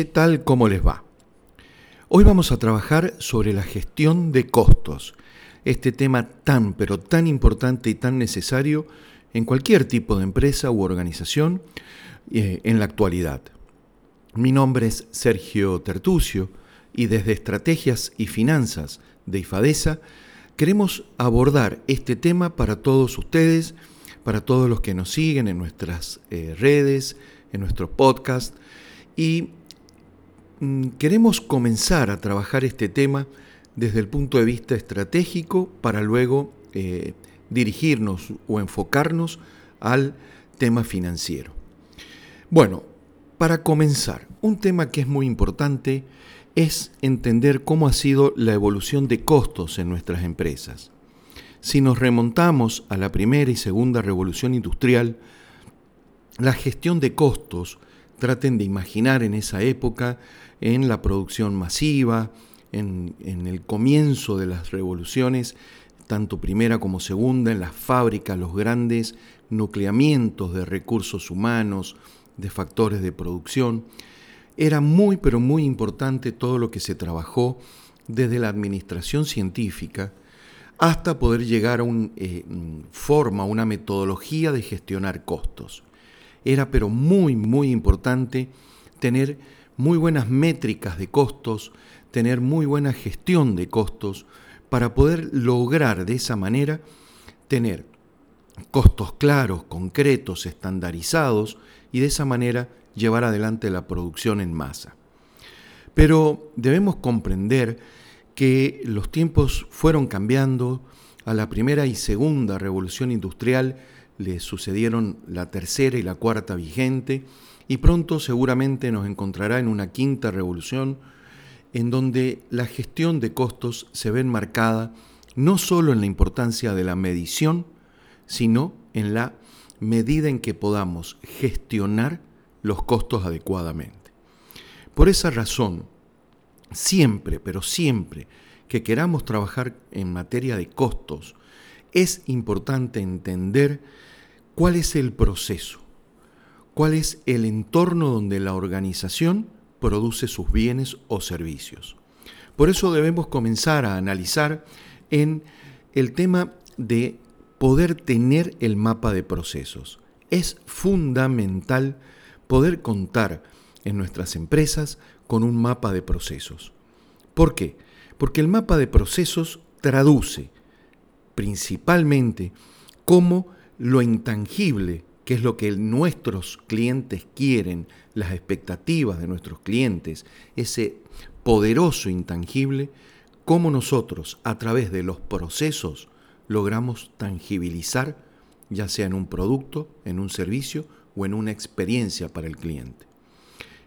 ¿qué tal? ¿Cómo les va? Hoy vamos a trabajar sobre la gestión de costos, este tema tan pero tan importante y tan necesario en cualquier tipo de empresa u organización eh, en la actualidad. Mi nombre es Sergio Tertucio y desde Estrategias y Finanzas de IFADESA queremos abordar este tema para todos ustedes, para todos los que nos siguen en nuestras eh, redes, en nuestro podcast y queremos comenzar a trabajar este tema desde el punto de vista estratégico para luego eh, dirigirnos o enfocarnos al tema financiero. Bueno, para comenzar, un tema que es muy importante es entender cómo ha sido la evolución de costos en nuestras empresas. Si nos remontamos a la primera y segunda revolución industrial, la gestión de costos, traten de imaginar en esa época, en la producción masiva, en, el comienzo de las revoluciones, tanto primera como segunda, en las fábricas, los grandes nucleamientos de recursos humanos, de factores de producción. Era muy, pero muy importante todo lo que se trabajó desde la administración científica hasta poder llegar a una eh, forma, una metodología de gestionar costos. Era pero muy, muy importante tener muy buenas métricas de costos, tener muy buena gestión de costos, para poder lograr de esa manera tener costos claros, concretos, estandarizados y de esa manera llevar adelante la producción en masa. Pero debemos comprender que los tiempos fueron cambiando, a la primera y segunda revolución industrial le sucedieron la tercera y la cuarta vigente, y pronto seguramente nos encontrará en una quinta revolución, en donde la gestión de costos se ve enmarcada no solo en la importancia de la medición, sino en la medida en que podamos gestionar los costos adecuadamente. Por esa razón, siempre, pero siempre que queramos trabajar en materia de costos, es importante entender cuál es el proceso, cuál es el entorno donde la organización produce sus bienes o servicios. Por eso debemos comenzar a analizar en el tema de poder tener el mapa de procesos. Es fundamental poder contar en nuestras empresas con un mapa de procesos. ¿Por qué? Porque el mapa de procesos traduce principalmente cómo lo intangible, que es lo que nuestros clientes quieren, las expectativas de nuestros clientes, ese poderoso intangible, cómo nosotros a través de los procesos logramos tangibilizar, ya sea en un producto, en un servicio o en una experiencia para el cliente.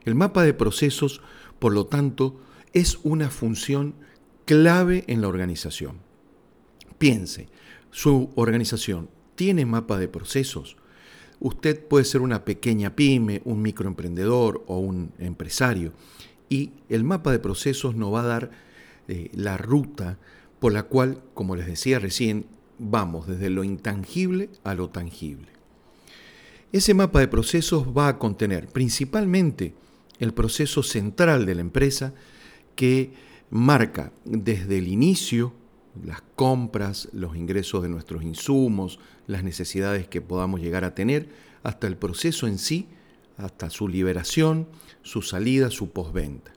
El mapa de procesos, por lo tanto, es una función clave en la organización. Piense, su organización tiene mapa de procesos. Usted puede ser una pequeña pyme, un microemprendedor o un empresario y el mapa de procesos nos va a dar eh, la ruta por la cual, como les decía recién, vamos desde lo intangible a lo tangible. Ese mapa de procesos va a contener principalmente el proceso central de la empresa que marca desde el inicio las compras, los ingresos de nuestros insumos, las necesidades que podamos llegar a tener, hasta el proceso en sí, hasta su liberación, su salida, su postventa.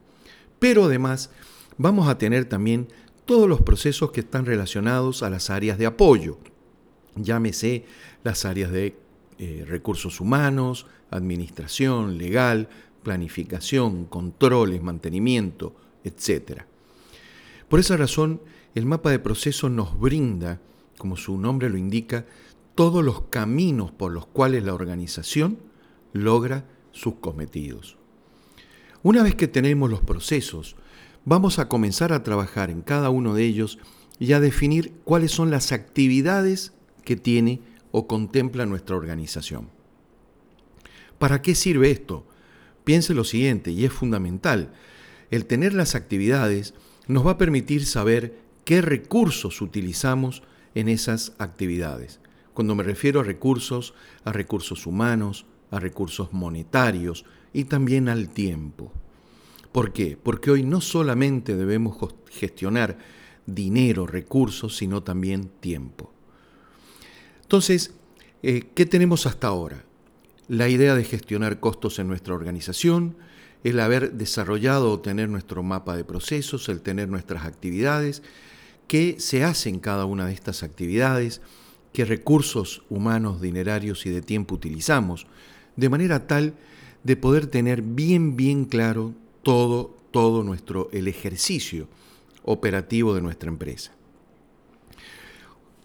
Pero además vamos a tener también todos los procesos que están relacionados a las áreas de apoyo. Llámese las áreas de eh, recursos humanos, administración, legal, planificación, controles, mantenimiento, etc. Por esa razón, el mapa de procesos nos brinda, como su nombre lo indica, todos los caminos por los cuales la organización logra sus cometidos. Una vez que tenemos los procesos, vamos a comenzar a trabajar en cada uno de ellos y a definir cuáles son las actividades que tiene o contempla nuestra organización. ¿Para qué sirve esto? Piense lo siguiente, y es fundamental. El tener las actividades nos va a permitir saber qué recursos utilizamos en esas actividades. Cuando me refiero a recursos, a recursos humanos, a recursos monetarios y también al tiempo. ¿Por qué? Porque hoy no solamente debemos gestionar dinero, recursos, sino también tiempo. Entonces, eh, ¿qué tenemos hasta ahora? La idea de gestionar costos en nuestra organización, el haber desarrollado o tener nuestro mapa de procesos, el tener nuestras actividades, qué se hace en cada una de estas actividades, qué recursos humanos, dinerarios y de tiempo utilizamos, de manera tal de poder tener bien, bien claro todo, todo nuestro, el ejercicio operativo de nuestra empresa.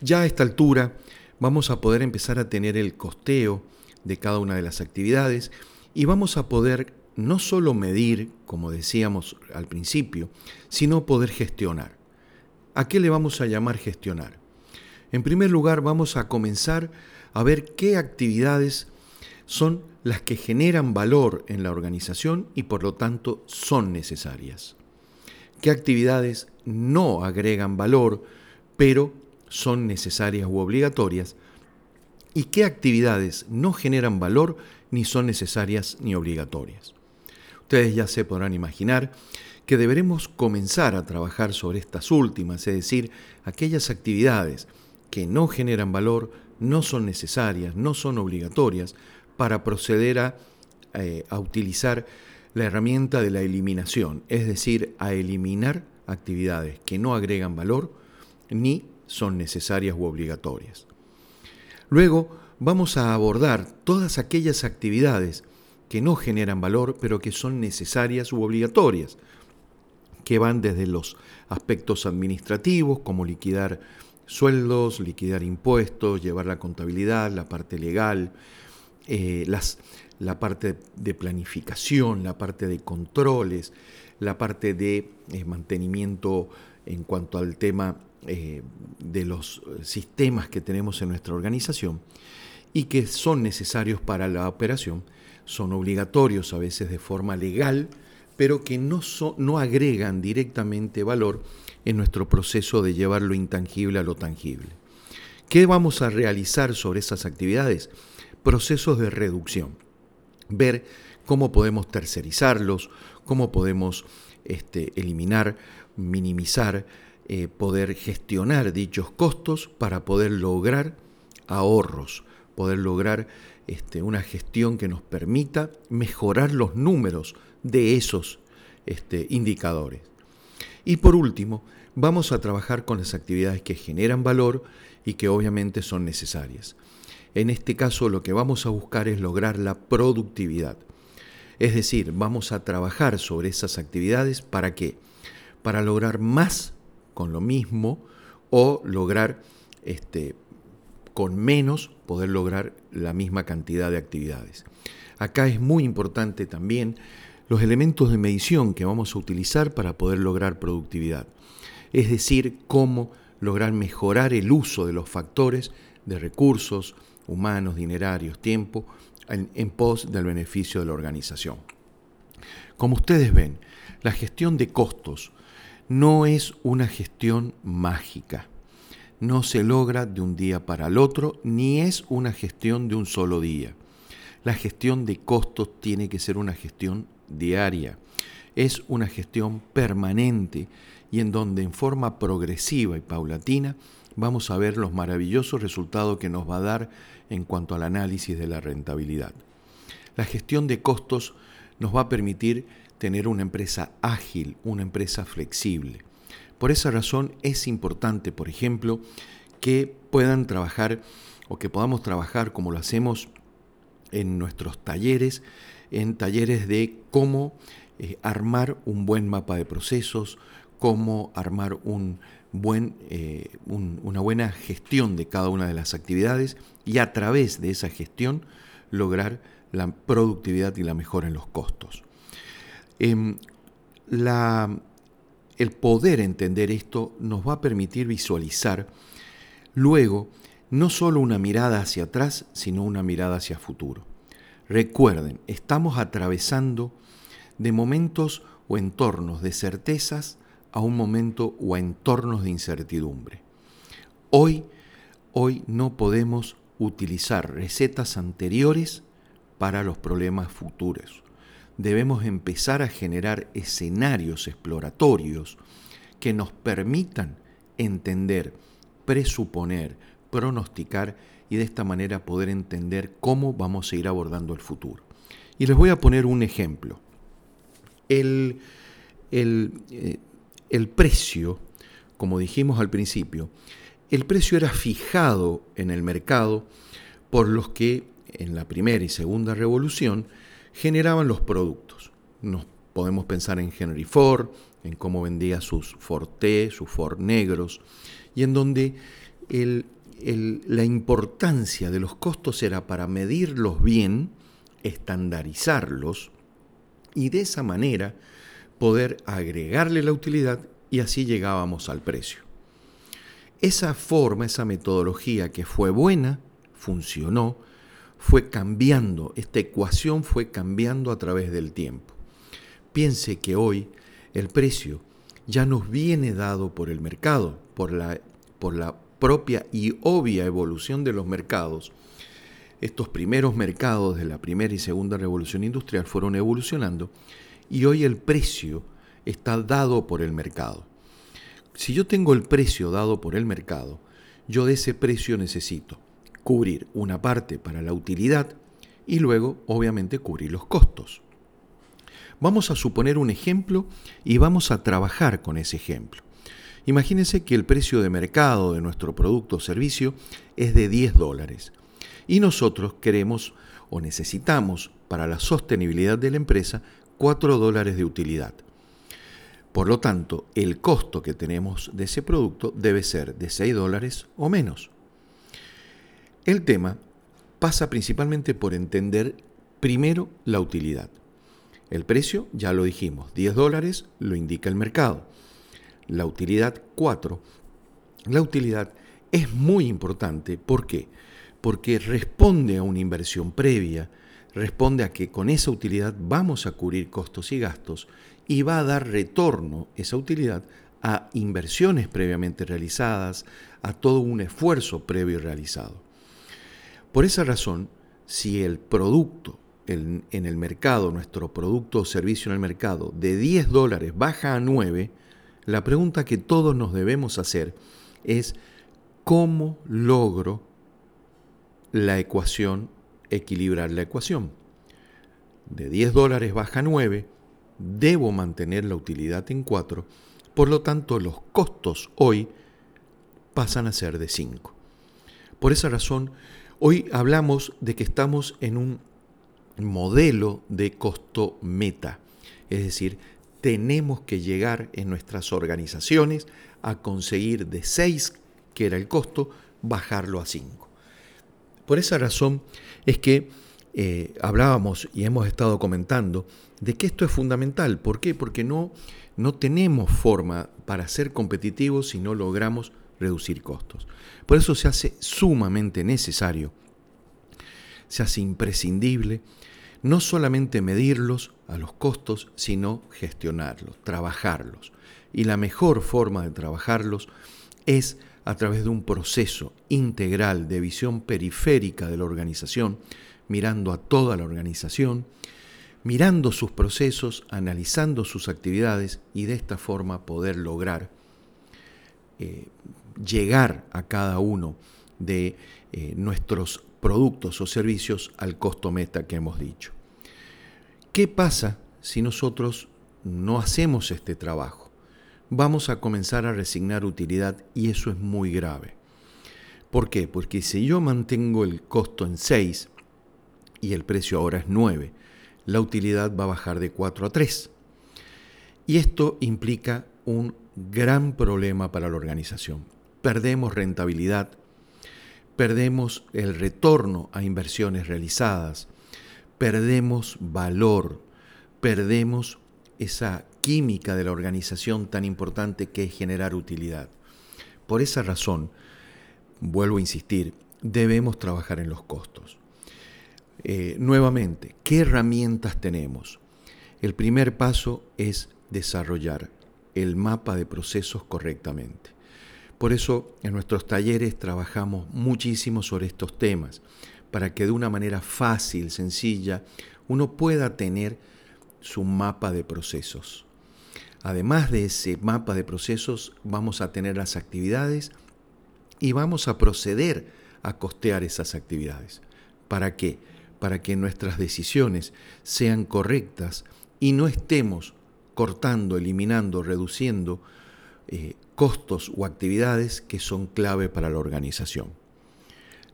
Ya a esta altura vamos a poder empezar a tener el costeo de cada una de las actividades y vamos a poder no solo medir, como decíamos al principio, sino poder gestionar. ¿A qué le vamos a llamar gestionar? En primer lugar, vamos a comenzar a ver qué actividades son las que generan valor en la organización y por lo tanto son necesarias. ¿Qué actividades no agregan valor, pero son necesarias u obligatorias? ¿Y qué actividades no generan valor ni son necesarias ni obligatorias? Ustedes ya se podrán imaginar que deberemos comenzar a trabajar sobre estas últimas, es decir, aquellas actividades que no generan valor, no son necesarias, no son obligatorias, para proceder a, eh, a utilizar la herramienta de la eliminación, es decir, a eliminar actividades que no agregan valor ni son necesarias u obligatorias. Luego vamos a abordar todas aquellas actividades que no generan valor pero que son necesarias u obligatorias, que van desde los aspectos administrativos como liquidar sueldos, liquidar impuestos, llevar la contabilidad, la parte legal, eh, las, la parte de planificación, la parte de controles, la parte de eh, mantenimiento en cuanto al tema eh, de los sistemas que tenemos en nuestra organización y que son necesarios para la operación, son obligatorios a veces de forma legal, pero que no, no agregan directamente valor en nuestro proceso de llevar lo intangible a lo tangible. ¿Qué vamos a realizar sobre esas actividades? Procesos de reducción. Ver cómo podemos tercerizarlos, cómo podemos este, eliminar, minimizar, eh, poder gestionar dichos costos para poder lograr ahorros, poder lograr este, una gestión que nos permita mejorar los números de esos este, indicadores. Y por último, vamos a trabajar con las actividades que generan valor y que obviamente son necesarias. En este caso lo que vamos a buscar es lograr la productividad. Es decir, vamos a trabajar sobre esas actividades para qué? Para lograr más con lo mismo o lograr este, con menos poder lograr la misma cantidad de actividades. Acá es muy importante también los elementos de medición que vamos a utilizar para poder lograr productividad. Es decir, cómo lograr mejorar el uso de los factores de recursos humanos, dinerarios, tiempo, en, en pos del beneficio de la organización. Como ustedes ven, la gestión de costos no es una gestión mágica. No se logra de un día para el otro, ni es una gestión de un solo día. La gestión de costos tiene que ser una gestión diaria. Es una gestión permanente y en donde en forma progresiva y paulatina vamos a ver los maravillosos resultados que nos va a dar en cuanto al análisis de la rentabilidad. La gestión de costos nos va a permitir tener una empresa ágil, una empresa flexible. Por esa razón es importante, por ejemplo, que puedan trabajar o que podamos trabajar como lo hacemos en nuestros talleres, en talleres de cómo eh, armar un buen mapa de procesos, cómo armar un buen, eh, una buena gestión de cada una de las actividades y a través de esa gestión lograr la productividad y la mejora en los costos. Em, el poder entender esto nos va a permitir visualizar luego no solo una mirada hacia atrás, sino una mirada hacia futuro. Recuerden, estamos atravesando de momentos o entornos de certezas a un momento o a entornos de incertidumbre. Hoy, hoy no podemos utilizar recetas anteriores para los problemas futuros. Debemos empezar a generar escenarios exploratorios que nos permitan entender, presuponer, pronosticar y de esta manera poder entender cómo vamos a ir abordando el futuro. Y les voy a poner un ejemplo. El, el, eh, el precio, como dijimos al principio, el precio era fijado en el mercado por los que en la primera y segunda revolución generaban los productos. Nos podemos pensar en Henry Ford, en cómo vendía sus Forte, sus Ford negros, y en donde la importancia de los costos era para medirlos bien, estandarizarlos, y de esa manera poder agregarle la utilidad y así llegábamos al precio. Esa forma, esa metodología que fue buena, funcionó, fue cambiando, esta ecuación fue cambiando a través del tiempo. Piense que hoy el precio ya nos viene dado por el mercado, por la, por la propia y obvia evolución de los mercados. Estos primeros mercados de la primera y segunda revolución industrial fueron evolucionando y hoy el precio está dado por el mercado. Si yo tengo el precio dado por el mercado, yo de ese precio necesito cubrir una parte para la utilidad y luego, obviamente, cubrir los costos. Vamos a suponer un ejemplo y vamos a trabajar con ese ejemplo. Imagínense que el precio de mercado de nuestro producto o servicio es de 10 dólares y nosotros queremos o necesitamos para la sostenibilidad de la empresa 4 dólares de utilidad. Por lo tanto, el costo que tenemos de ese producto debe ser de 6 dólares o menos. El tema pasa principalmente por entender primero la utilidad. El precio, ya lo dijimos, 10 dólares lo indica el mercado. La utilidad 4. La utilidad es muy importante. ¿Por qué? Porque responde a una inversión previa, responde a que con esa utilidad vamos a cubrir costos y gastos y va a dar retorno esa utilidad a inversiones previamente realizadas, a todo un esfuerzo previo realizado. Por esa razón, si el producto en, el mercado, nuestro producto o servicio en el mercado, de 10 dólares baja a 9, la pregunta que todos nos debemos hacer es ¿cómo logro la ecuación, equilibrar la ecuación? De 10 dólares baja a 9, debo mantener la utilidad en 4, por lo tanto los costos hoy pasan a ser de 5. Por esa razón, Hoy hablamos de que estamos en un modelo de costo meta, es decir, tenemos que llegar en nuestras organizaciones a conseguir de 6, que era el costo, bajarlo a 5. Por esa razón es que eh, hablábamos y hemos estado comentando de que esto es fundamental. ¿Por qué? Porque no, no tenemos forma para ser competitivos si no logramos reducir costos. Por eso se hace sumamente necesario, se hace imprescindible, no solamente medirlos a los costos, sino gestionarlos, trabajarlos. Y la mejor forma de trabajarlos es a través de un proceso integral de visión periférica de la organización, mirando a toda la organización, mirando sus procesos, analizando sus actividades y de esta forma poder lograr eh, llegar a cada uno de eh, nuestros productos o servicios al costo meta que hemos dicho. ¿Qué pasa si nosotros no hacemos este trabajo? Vamos a comenzar a resignar utilidad y eso es muy grave. ¿Por qué? Porque si yo mantengo el costo en 6 y el precio ahora es 9, la utilidad va a bajar de 4 a 3. Y esto implica un gran problema para la organización perdemos rentabilidad, perdemos el retorno a inversiones realizadas, perdemos valor, perdemos esa química de la organización tan importante que es generar utilidad. Por esa razón, vuelvo a insistir, debemos trabajar en los costos. Eh, nuevamente, ¿qué herramientas tenemos? El primer paso es desarrollar el mapa de procesos correctamente. Por eso en nuestros talleres trabajamos muchísimo sobre estos temas, para que de una manera fácil, sencilla, uno pueda tener su mapa de procesos. Además de ese mapa de procesos, vamos a tener las actividades y vamos a proceder a costear esas actividades. ¿Para qué? Para que nuestras decisiones sean correctas y no estemos cortando, eliminando, reduciendo eh, costos o actividades que son clave para la organización.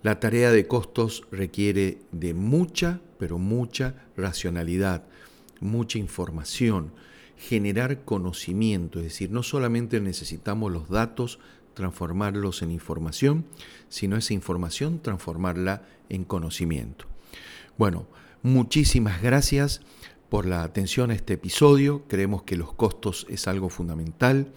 La tarea de costos requiere de mucha, pero mucha racionalidad, mucha información, generar conocimiento, es decir, no solamente necesitamos los datos, transformarlos en información, sino esa información transformarla en conocimiento. Bueno, muchísimas gracias por la atención a este episodio. Creemos que los costos es algo fundamental.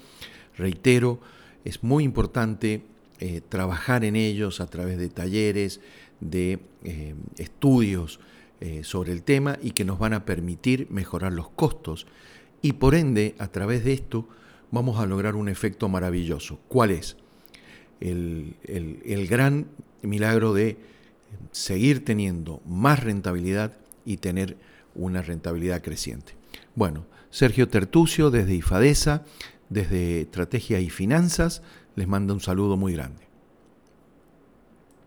Reitero, es muy importante eh, trabajar en ellos a través de talleres, de eh, estudios eh, sobre el tema y que nos van a permitir mejorar los costos y por ende, a través de esto, vamos a lograr un efecto maravilloso. ¿Cuál es? El, el gran milagro de seguir teniendo más rentabilidad y tener una rentabilidad creciente. Bueno, Sergio Tertucio desde IFADESA, desde Estrategia y Finanzas, les manda un saludo muy grande.